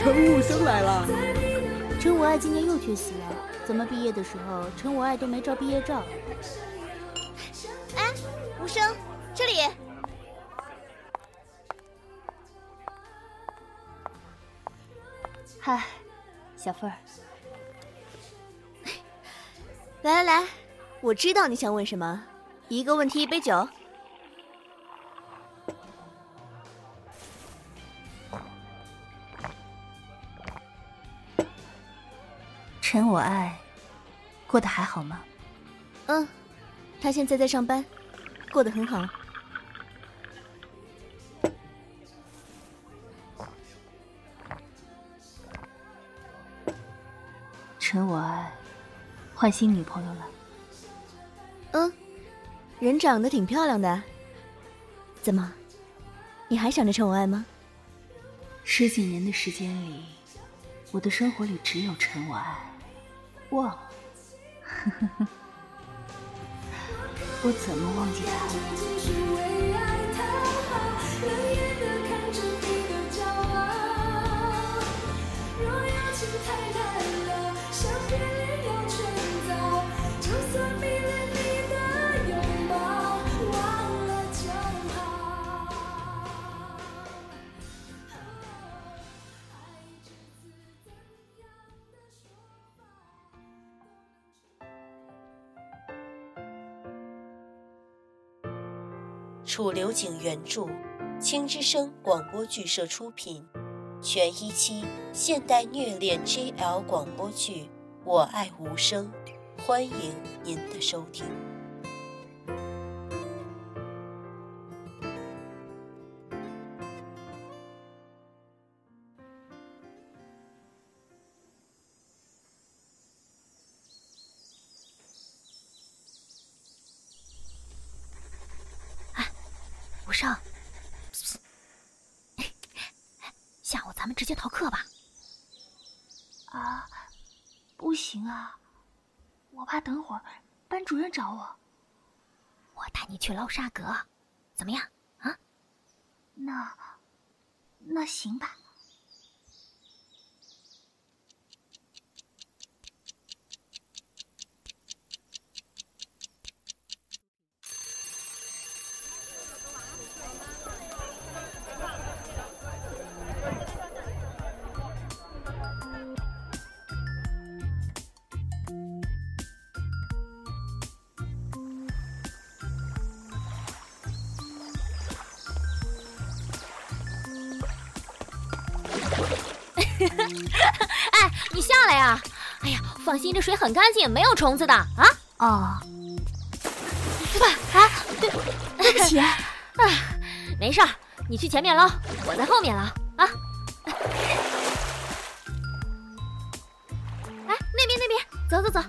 陈武生来了。陈武爱今年又缺席了，怎么毕业的时候陈武爱都没照毕业照？哎，无声，这里。嗨，小凤儿。来来来，我知道你想问什么，一个问题一杯酒。过得还好吗？嗯，他现在在上班，过得很好。陈我爱，换新女朋友了。嗯，人长得挺漂亮的。怎么，你还想着陈我爱吗？十几年的时间里，我的生活里只有陈我爱。忘了，我怎么忘记他？楚留景原著，青之声广播剧社出品，全一期现代虐恋 JL 广播剧《我爱无声》，欢迎您的收听。我怕等会儿班主任找我。我带你去捞沙阁，怎么样？啊？那，那行吧。放心，这水很干净，没有虫子的啊。哦，不，啊，对，对不起。啊，没事儿，你去前面捞，我在后面捞啊。哎，那边那边，走走走。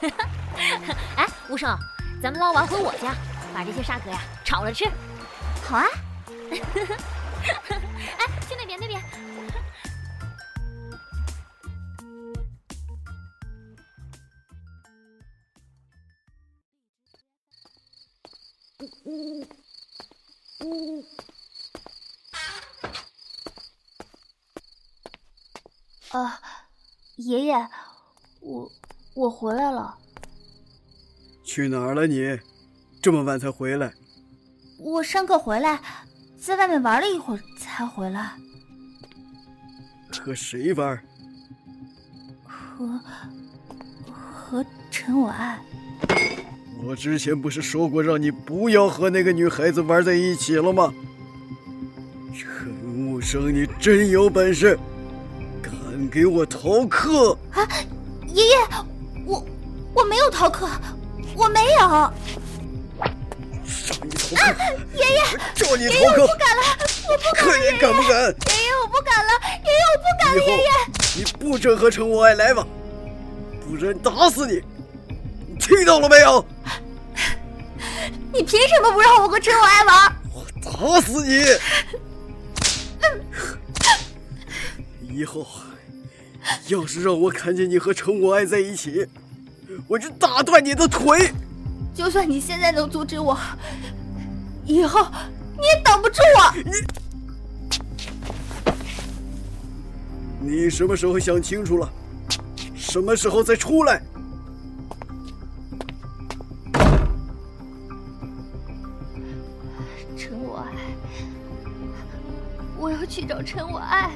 哎，吴胜，咱们捞完回我家，把这些沙蛤呀炒了吃。好啊。爷爷，我我回来了。去哪儿了你？这么晚才回来？我上课回来。在外面玩了一会儿才回来。和谁玩？和和陈我爱。我之前不是说过让你不要和那个女孩子玩在一起了吗？陈木生，你真有本事，敢给我逃课！啊，爷爷，我我没有逃课，我没有。啊！爷爷，叫你逃课！我不敢了，我不敢了。看你敢不敢？爷爷，我不敢了。爷爷，我不敢了。爷爷，你不准和陈我爱来往，不然打死你！你听到了没有？你凭什么不让我和陈我爱玩？我打死你！以后要是让我看见你和陈我爱在一起，我就打断你的腿。就算你现在能阻止我，以后你也挡不住我。你你什么时候想清楚了，什么时候再出来？陈我爱。我要去找陈我爱。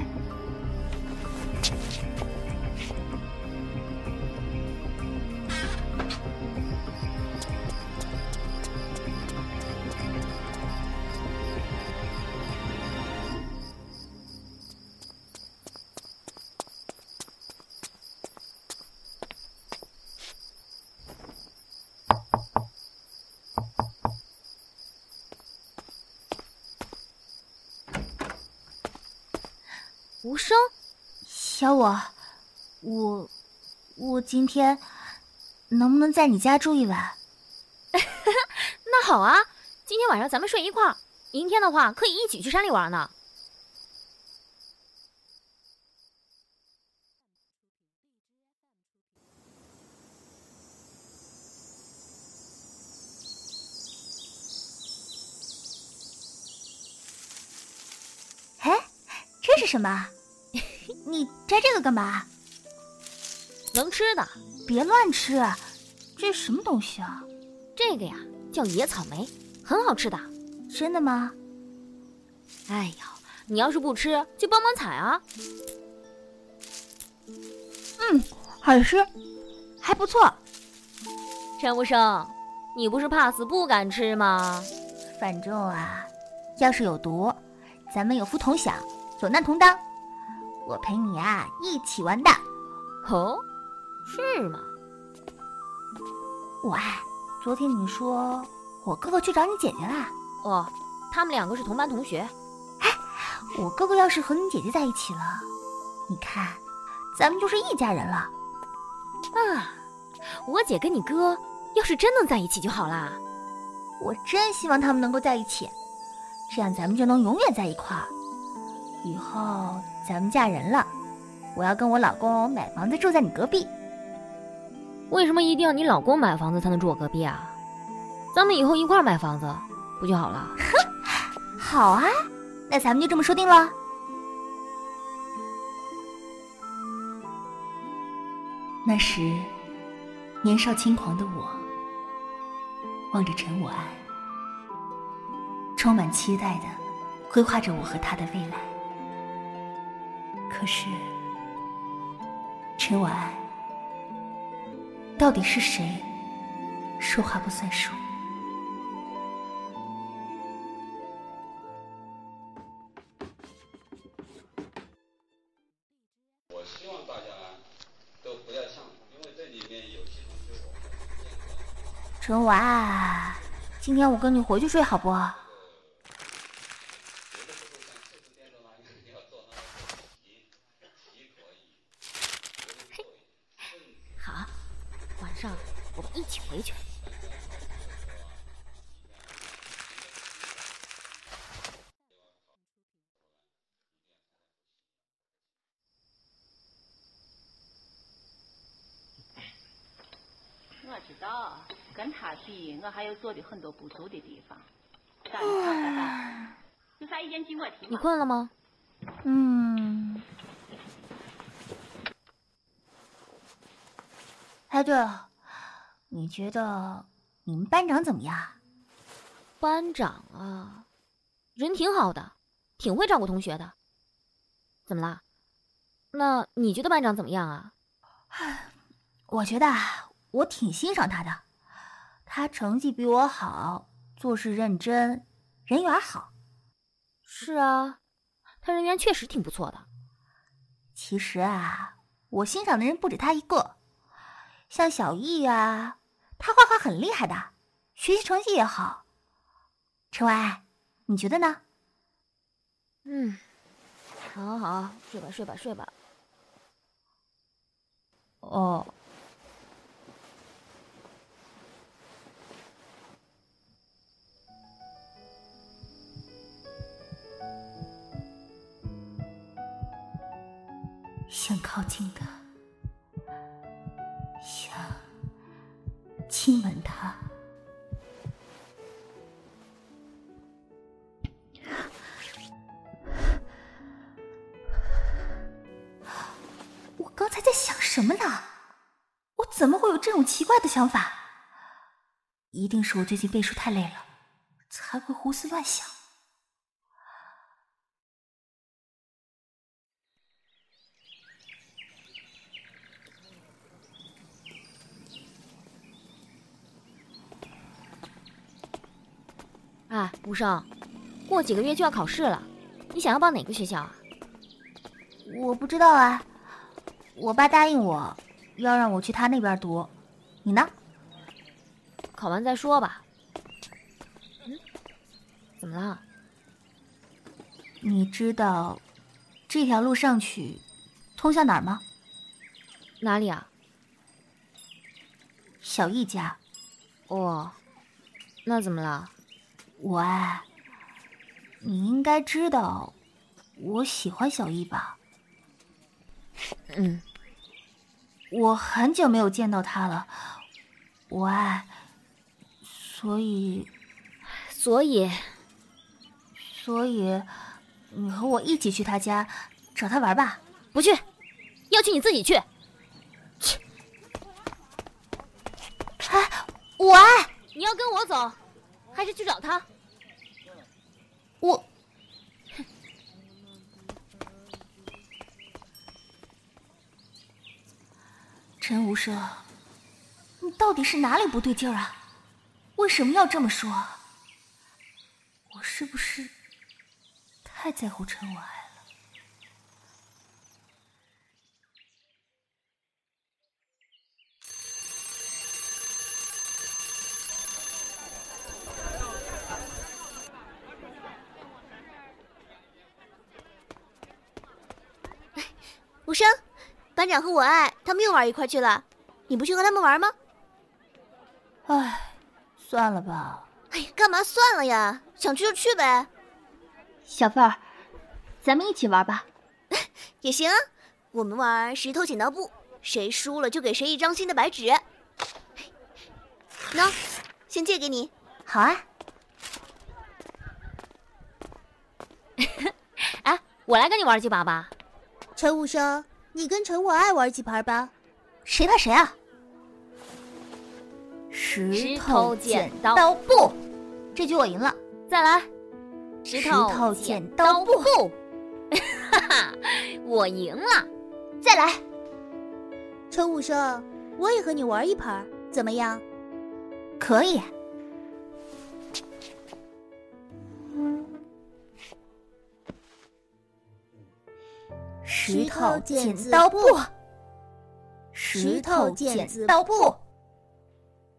无声，小我，我我今天能不能在你家住一晚？那好啊，今天晚上咱们睡一块儿，明天的话可以一起去山里玩呢。这是什么？你摘这个干嘛？能吃的，别乱吃。这是什么东西啊？这个呀，叫野草莓，很好吃的。真的吗？哎呦，你要是不吃，就帮忙采啊。嗯，好吃，还不错。陈无生，你不是怕死不敢吃吗？反正啊，要是有毒，咱们有福同享。有难同当，我陪你啊一起完蛋。哦，是吗？我爱，昨天你说我哥哥去找你姐姐啦？哦，他们两个是同班同学。哎，我哥哥要是和你姐姐在一起了，你看，咱们就是一家人了。啊，我姐跟你哥要是真能在一起就好啦。我真希望他们能够在一起，这样咱们就能永远在一块儿。以后咱们嫁人了，我要跟我老公买房子住在你隔壁。为什么一定要你老公买房子才能住我隔壁啊？咱们以后一块买房子不就好了？哼，好啊，那咱们就这么说定了。那时年少轻狂的我，望着陈我安，充满期待的规划着我和他的未来。可是，陈晚安，到底是谁说话不算数？我希望大家都不要唱，因为这里面有些东西我陈晚安，今天我跟你回去睡好不？回去。我知道，跟他比，我还有做的很多不足的地方。有啥意见尽管提。你困了吗？嗯。对了。你觉得你们班长怎么样？班长啊，人挺好的，挺会照顾同学的。怎么了？那你觉得班长怎么样啊？我觉得我挺欣赏他的，他成绩比我好，做事认真，人缘好。是啊，他人缘确实挺不错的。其实啊，我欣赏的人不止他一个，像小易啊。他画画很厉害的，学习成绩也好。陈婉，你觉得呢？嗯，好好睡吧，睡吧，睡吧。哦。想靠近的。想亲吻他，我刚才在想什么呢？我怎么会有这种奇怪的想法？一定是我最近背书太累了，才会胡思乱想。哎，无声，过几个月就要考试了，你想要报哪个学校啊？我不知道啊，我爸答应我，要让我去他那边读。你呢？考完再说吧。嗯，怎么了？你知道这条路上去通向哪儿吗？哪里啊？小易家。哦，那怎么了？我爱，你应该知道，我喜欢小易吧？嗯，我很久没有见到他了，我爱，所以，所以，所以，你和我一起去他家找他玩吧？不去，要去你自己去。去，哎，我爱，你要跟我走，还是去找他？我，陈无赦，你到底是哪里不对劲儿啊？为什么要这么说？我是不是太在乎陈我无声，班长和我爱他们又玩一块去了，你不去和他们玩吗？唉，算了吧。哎，干嘛算了呀？想去就去呗。小凤儿，咱们一起玩吧。也行啊，我们玩石头剪刀布，谁输了就给谁一张新的白纸。喏，先借给你。好啊。哎，我来跟你玩几把吧。陈武生，你跟陈我爱玩几盘吧？谁怕谁啊？石头剪刀布，这局我赢了。再来，石头剪刀布，哈哈，我赢了。再来，陈武生，我也和你玩一盘，怎么样？可以。石头剪刀布，石头剪刀布，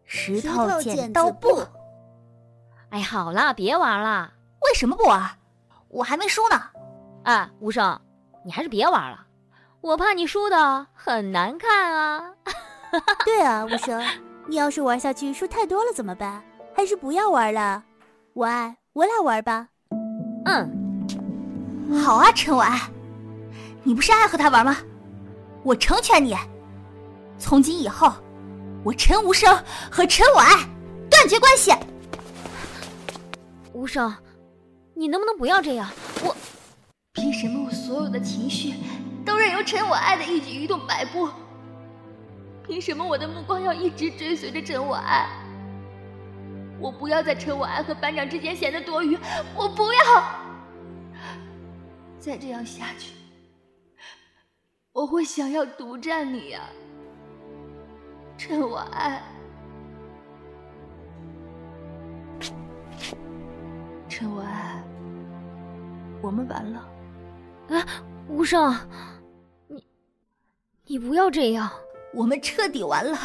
石头剪刀布。哎，好啦，别玩了。为什么不玩？我还没输呢。哎，无声，你还是别玩了，我怕你输的很难看啊。对啊，无声，你要是玩下去输太多了怎么办？还是不要玩了。我爱，我俩玩吧。嗯，好啊，陈我爱。你不是爱和他玩吗？我成全你。从今以后，我陈无声和陈我爱断绝关系。无声，你能不能不要这样？我凭什么我所有的情绪都任由陈我爱的一举一动摆布？凭什么我的目光要一直追随着陈我爱？我不要在陈我爱和班长之间显得多余，我不要再这样下去。我会想要独占你呀，趁我爱，趁我爱，我们完了。啊，无声，你，你不要这样，我们彻底完了，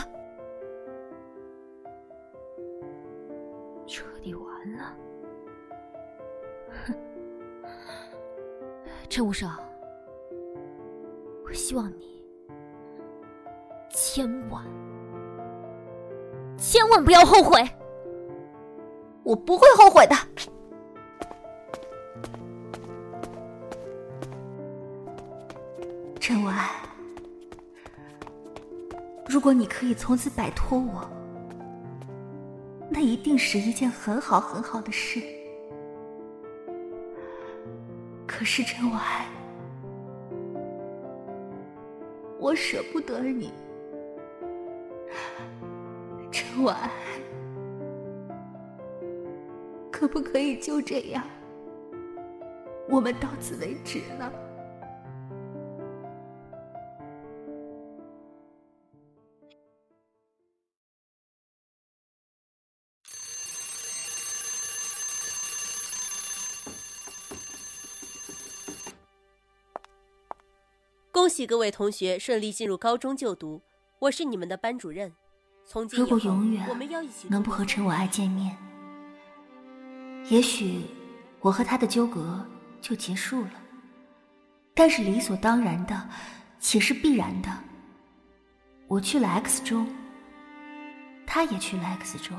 彻底完了。哼，陈无声。我希望你千万千万不要后悔，我不会后悔的。陈文，如果你可以从此摆脱我，那一定是一件很好很好的事。可是陈文我舍不得你，陈婉，可不可以就这样，我们到此为止呢？喜各位同学顺利进入高中就读，我是你们的班主任。从今以如后，果永远我们要一起能不和陈我爱见面，也许我和他的纠葛就结束了。但是理所当然的，且是必然的，我去了 X 中，他也去了 X 中。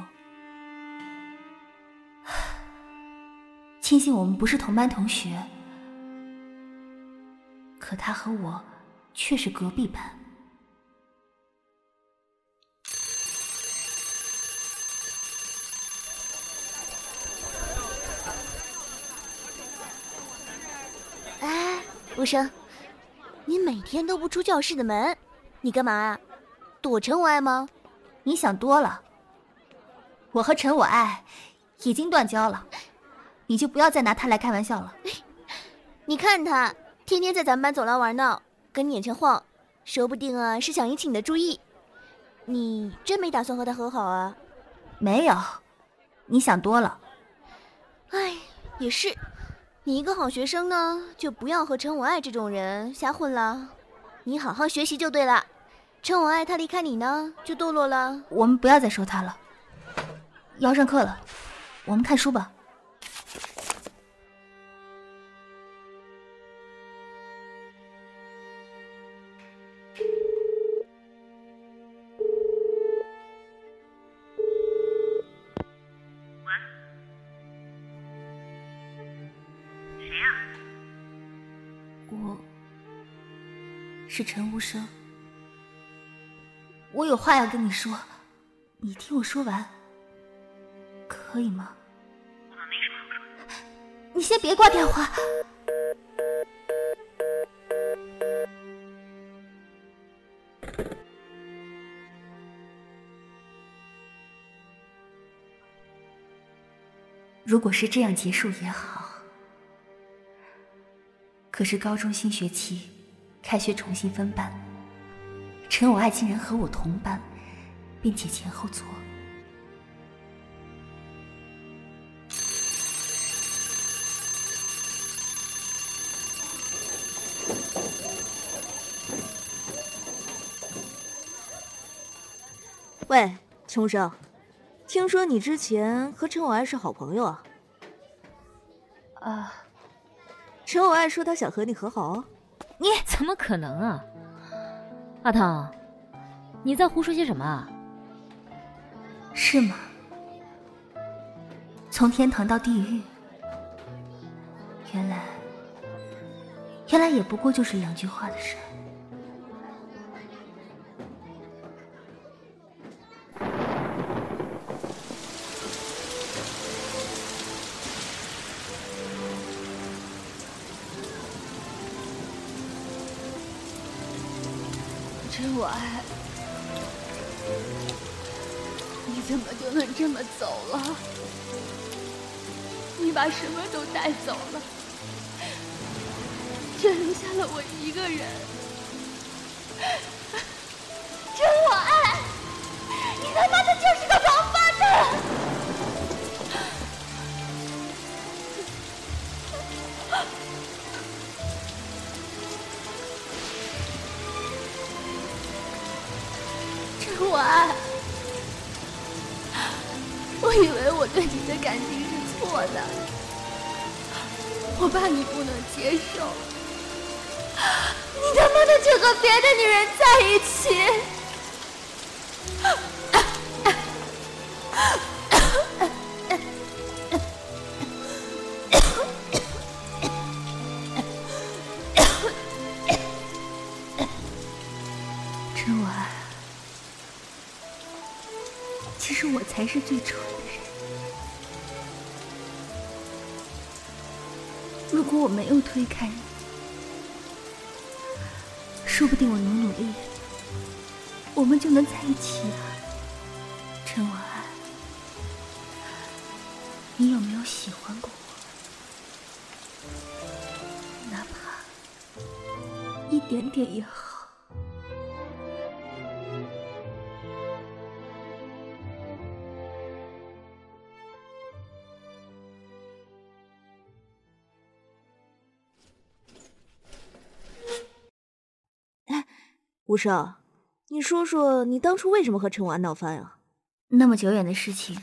庆幸我们不是同班同学，可他和我却是隔壁班。哎，无声，你每天都不出教室的门，你干嘛啊？躲陈我爱吗？你想多了，我和陈我爱已经断交了，你就不要再拿他来开玩笑了。你看他天天在咱们班走廊玩闹，跟你眼前晃，说不定啊是想引起你的注意。你真没打算和他和好啊？没有，你想多了。哎，也是，你一个好学生呢，就不要和陈我爱这种人瞎混了。你好好学习就对了。陈我爱他离开你呢，就堕落了。我们不要再说他了，要上课了，我们看书吧。是陈无声，我有话要跟你说，你听我说完，可以吗？我们没什么好说。你先别挂电话。如果是这样结束也好。可是高中新学期，开学重新分班，陈我爱竟然和我同班，并且前后座。喂，陈无声，听说你之前和陈我爱是好朋友啊？啊，陈我爱说他想和你和好哦。你怎么可能啊？阿汤，你在胡说些什么啊？是吗？从天堂到地狱，原来，原来也不过就是两句话的事儿。把什么都带走了，却留下了我一个人。真我爱，你他妈的就是个王八蛋！真我爱，我以为我对你的感情是错的，我怕你不能接受，你他妈的就和别的女人在一起。陈我爱，其实我才是最蠢果我没有推开你，说不定我努努力，我们就能在一起了，陈文安。你有没有喜欢过我？哪怕一点点也好。无少，你说说，你当初为什么和陈婉闹翻啊？那么久远的事情，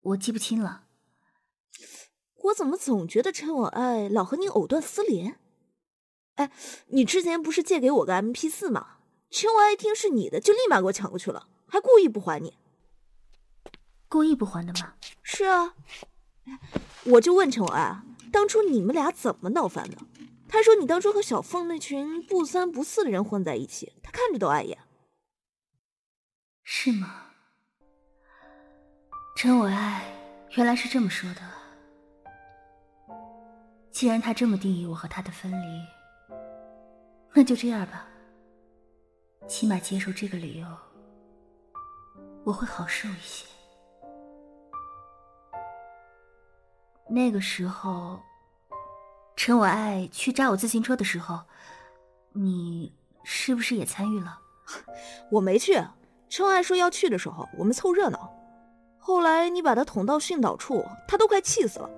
我记不清了。我怎么总觉得陈婉爱老和你藕断丝连？哎，你之前不是借给我个 M P 四吗？陈婉爱一听是你的，就立马给我抢过去了，还故意不还你。故意不还的吗？是啊。我就问陈婉爱，当初你们俩怎么闹翻的？他说：“你当初和小凤那群不三不四的人混在一起，他看着都碍眼。”是吗？陈伟爱原来是这么说的。既然他这么定义我和他的分离，那就这样吧。起码接受这个理由，我会好受一些。那个时候。陈我爱去扎我自行车的时候，你是不是也参与了？我没去。陈我爱说要去的时候，我们凑热闹。后来你把他捅到训导处，他都快气死了。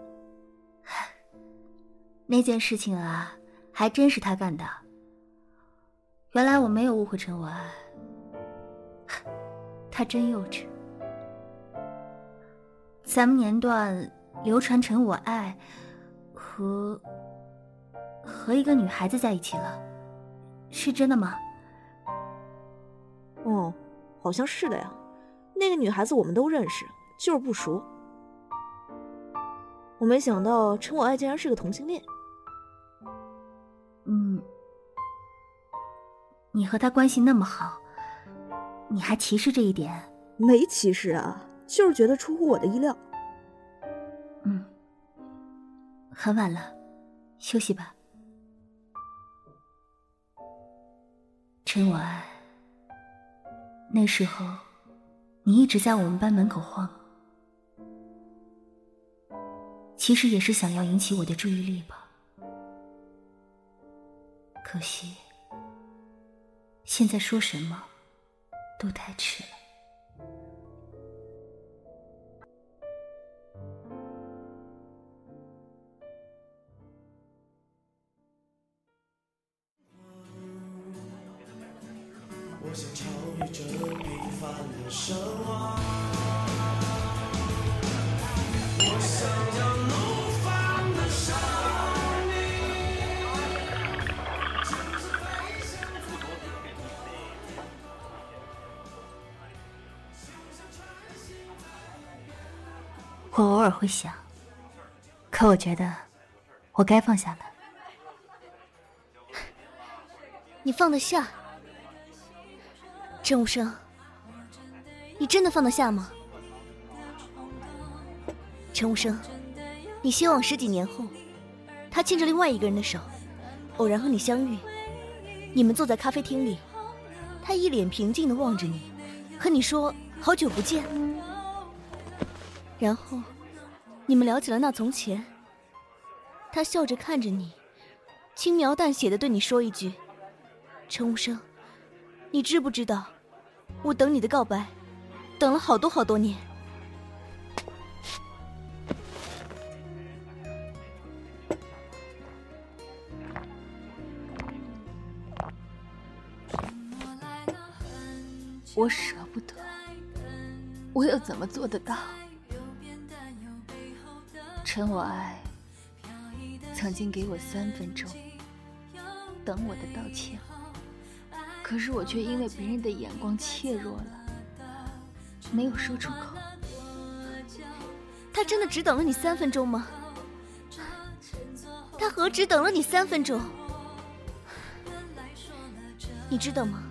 那件事情啊，还真是他干的。原来我没有误会陈我爱，他真幼稚。咱们年段流传陈我爱和。和一个女孩子在一起了，是真的吗？哦，好像是的呀。那个女孩子我们都认识，就是不熟。我没想到陈我爱竟然是个同性恋。嗯，你和他关系那么好，你还歧视这一点？没歧视啊，就是觉得出乎我的意料。嗯，很晚了，休息吧。陈晚，那时候你一直在我们班门口晃，其实也是想要引起我的注意力吧。可惜，现在说什么都太迟了。我偶尔会想，可我觉得我该放下了。你放得下？郑无生，你真的放得下吗？陈无生，你希望十几年后，他牵着另外一个人的手，偶然和你相遇，你们坐在咖啡厅里，他一脸平静的望着你，和你说好久不见，然后你们聊起了那从前，他笑着看着你，轻描淡写的对你说一句：“陈无生，你知不知道？”我等你的告白，等了好多好多年。我舍不得，我又怎么做得到？陈我爱曾经给我三分钟，等我的道歉。可是我却因为别人的眼光怯弱了，没有说出口。他真的只等了你三分钟吗？他何止等了你三分钟？你知道吗？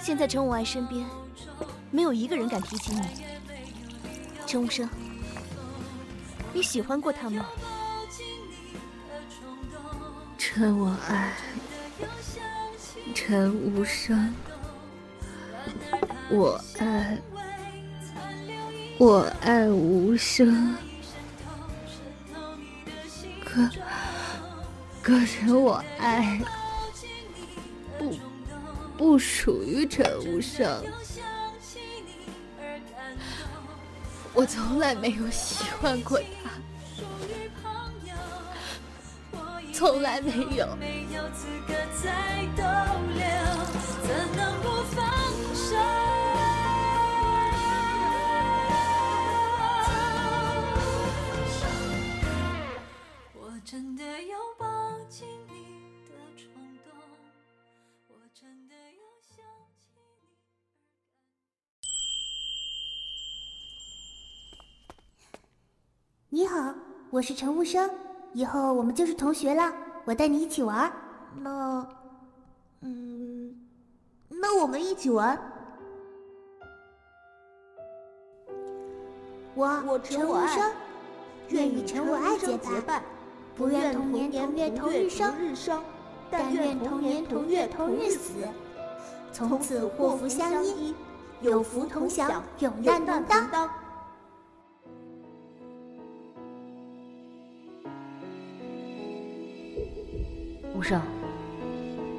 现在陈无爱身边没有一个人敢提起你。陈无生，你喜欢过他吗？陈我爱。陈无声，我爱，我爱无声。可，可是我爱，不，不属于陈无声。我从来没有喜欢过他，从来没有。你我是陈无生，以后我们就是同学了，我带你一起玩。那，嗯，那我们一起玩。我陈无声，愿与陈我爱结伴，不愿同年同月同日生，但愿同年同月同日死，从此祸福相依，有福同享，永难同当。无声，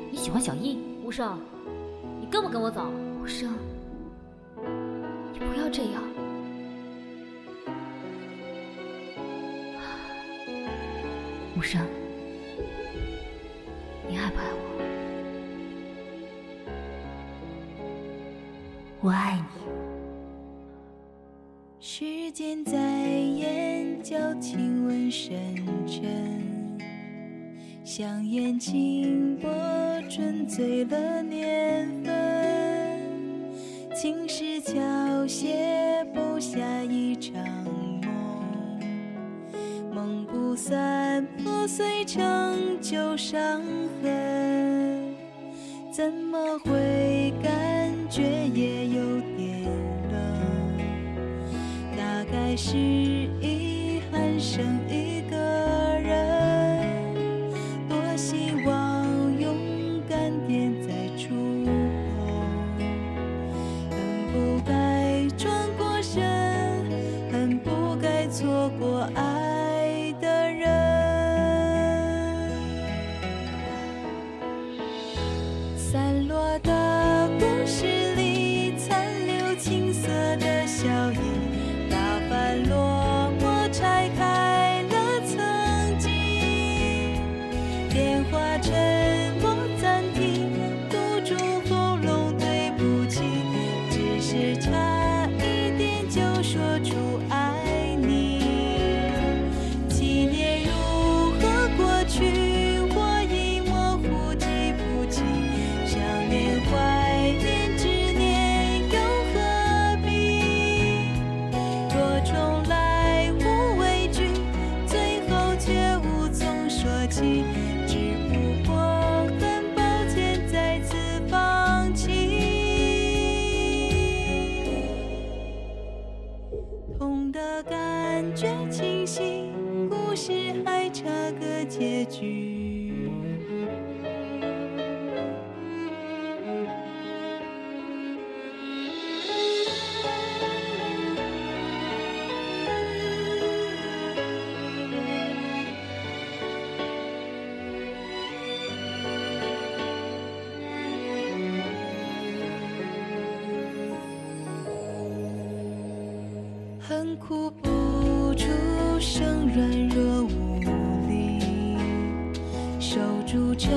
你喜欢小易？无声，你跟不跟我走？无声，你不要这样。无声，一场梦，梦不散，破碎成旧伤痕。怎么会感觉也有点冷？大概是我就爱恨苦不出声，软弱无力，守住城